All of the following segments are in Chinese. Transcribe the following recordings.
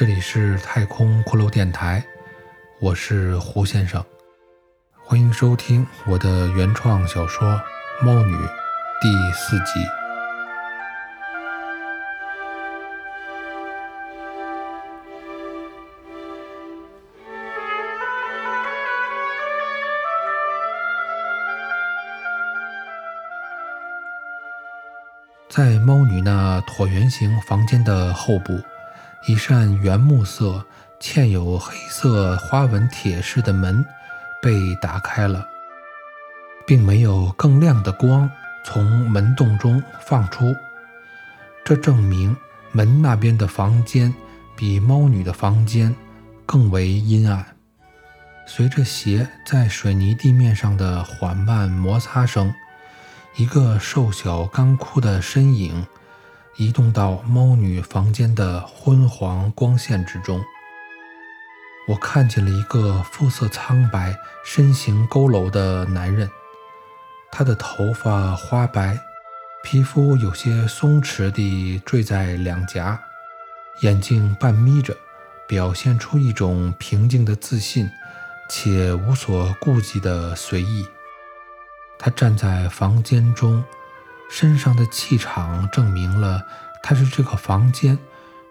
这里是太空骷髅电台，我是胡先生，欢迎收听我的原创小说《猫女》第四集。在猫女那椭圆形房间的后部。一扇原木色、嵌有黑色花纹铁饰的门被打开了，并没有更亮的光从门洞中放出。这证明门那边的房间比猫女的房间更为阴暗。随着鞋在水泥地面上的缓慢摩擦声，一个瘦小干枯的身影。移动到猫女房间的昏黄光线之中，我看见了一个肤色苍白、身形佝偻的男人。他的头发花白，皮肤有些松弛地坠在两颊，眼睛半眯着，表现出一种平静的自信且无所顾忌的随意。他站在房间中。身上的气场证明了他是这个房间，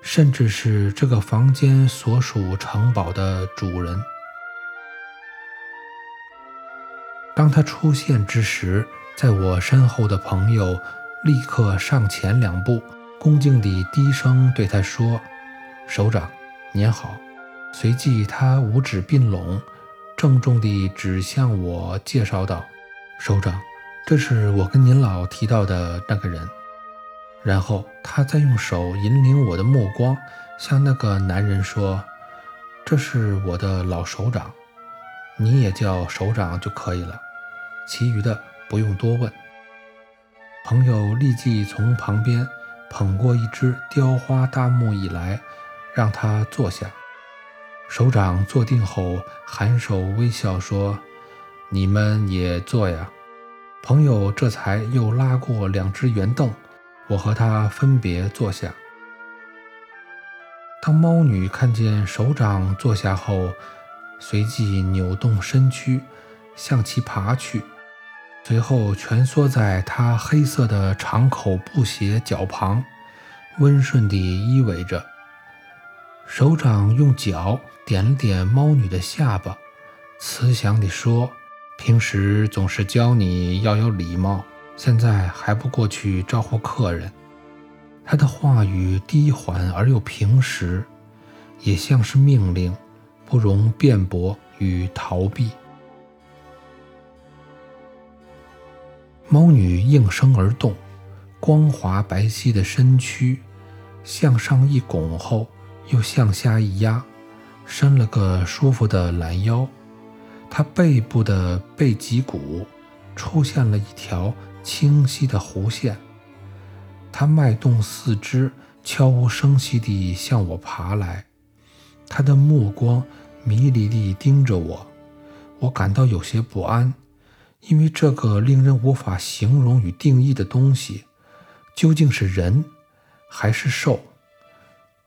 甚至是这个房间所属城堡的主人。当他出现之时，在我身后的朋友立刻上前两步，恭敬地低声对他说：“首长，您好。”随即他五指并拢，郑重地指向我，介绍道：“首长。”这是我跟您老提到的那个人，然后他再用手引领我的目光，向那个男人说：“这是我的老首长，你也叫首长就可以了，其余的不用多问。”朋友立即从旁边捧过一只雕花大木椅来，让他坐下。首长坐定后，含首微笑说：“你们也坐呀。”朋友这才又拉过两只圆凳，我和他分别坐下。当猫女看见首长坐下后，随即扭动身躯向其爬去，随后蜷缩在他黑色的长口布鞋脚旁，温顺地依偎着。首长用脚点了点猫女的下巴，慈祥地说。平时总是教你要有礼貌，现在还不过去招呼客人？他的话语低缓而又平实，也像是命令，不容辩驳与逃避。猫女应声而动，光滑白皙的身躯向上一拱后，又向下一压，伸了个舒服的懒腰。他背部的背脊骨出现了一条清晰的弧线。他迈动四肢，悄无声息地向我爬来。他的目光迷离地盯着我，我感到有些不安，因为这个令人无法形容与定义的东西，究竟是人还是兽？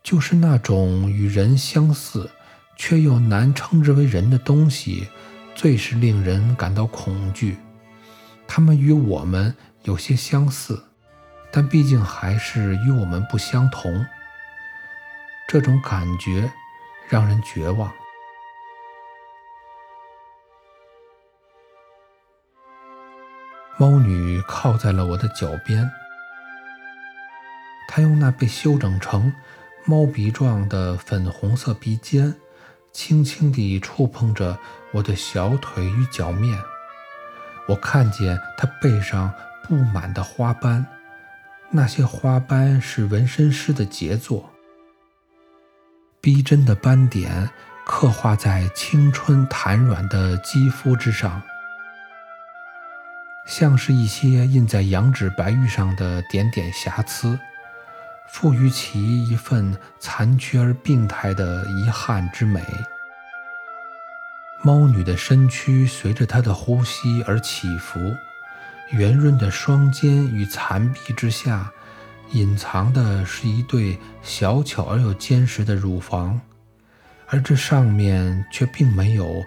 就是那种与人相似，却又难称之为人的东西。最是令人感到恐惧。他们与我们有些相似，但毕竟还是与我们不相同。这种感觉让人绝望。猫女靠在了我的脚边，她用那被修整成猫鼻状的粉红色鼻尖。轻轻地触碰着我的小腿与脚面，我看见他背上布满的花斑，那些花斑是纹身师的杰作。逼真的斑点刻画在青春弹软的肌肤之上，像是一些印在羊脂白玉上的点点瑕疵，赋予其一份残缺而病态的遗憾之美。猫女的身躯随着她的呼吸而起伏，圆润的双肩与残臂之下，隐藏的是一对小巧而又坚实的乳房，而这上面却并没有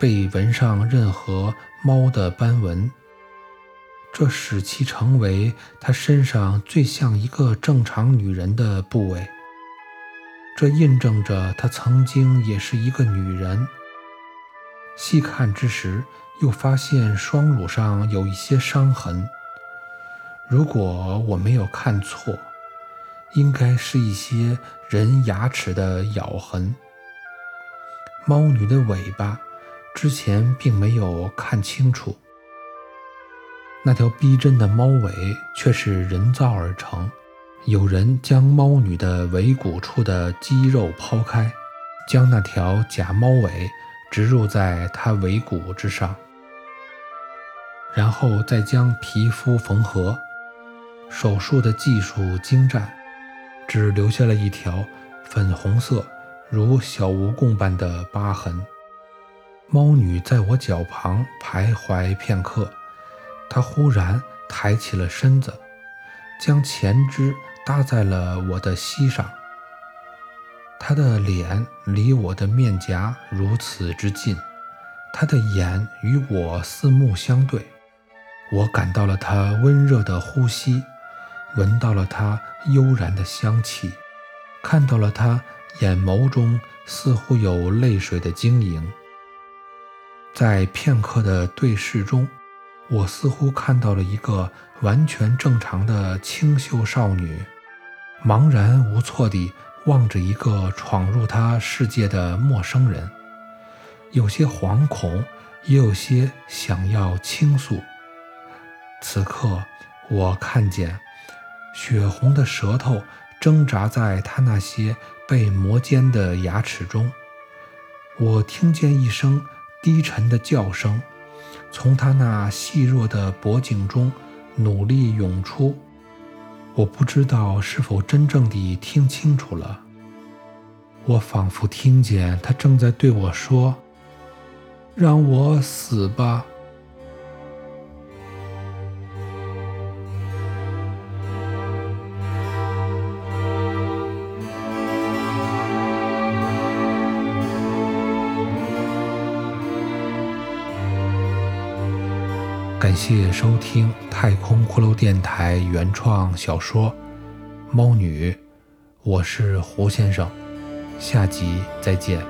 被纹上任何猫的斑纹，这使其成为她身上最像一个正常女人的部位。这印证着她曾经也是一个女人。细看之时，又发现双乳上有一些伤痕。如果我没有看错，应该是一些人牙齿的咬痕。猫女的尾巴，之前并没有看清楚。那条逼真的猫尾却是人造而成。有人将猫女的尾骨处的肌肉抛开，将那条假猫尾植入在她尾骨之上，然后再将皮肤缝合。手术的技术精湛，只留下了一条粉红色如小蜈蚣般的疤痕。猫女在我脚旁徘徊片刻，他忽然抬起了身子，将前肢。搭在了我的膝上，他的脸离我的面颊如此之近，他的眼与我四目相对，我感到了他温热的呼吸，闻到了他悠然的香气，看到了他眼眸中似乎有泪水的晶莹。在片刻的对视中，我似乎看到了一个完全正常的清秀少女。茫然无措地望着一个闯入她世界的陌生人，有些惶恐，也有些想要倾诉。此刻，我看见血红的舌头挣扎在他那些被磨尖的牙齿中，我听见一声低沉的叫声从他那细弱的脖颈中努力涌出。我不知道是否真正地听清楚了。我仿佛听见他正在对我说：“让我死吧。”感谢收听太空骷髅电台原创小说《猫女》，我是胡先生，下集再见。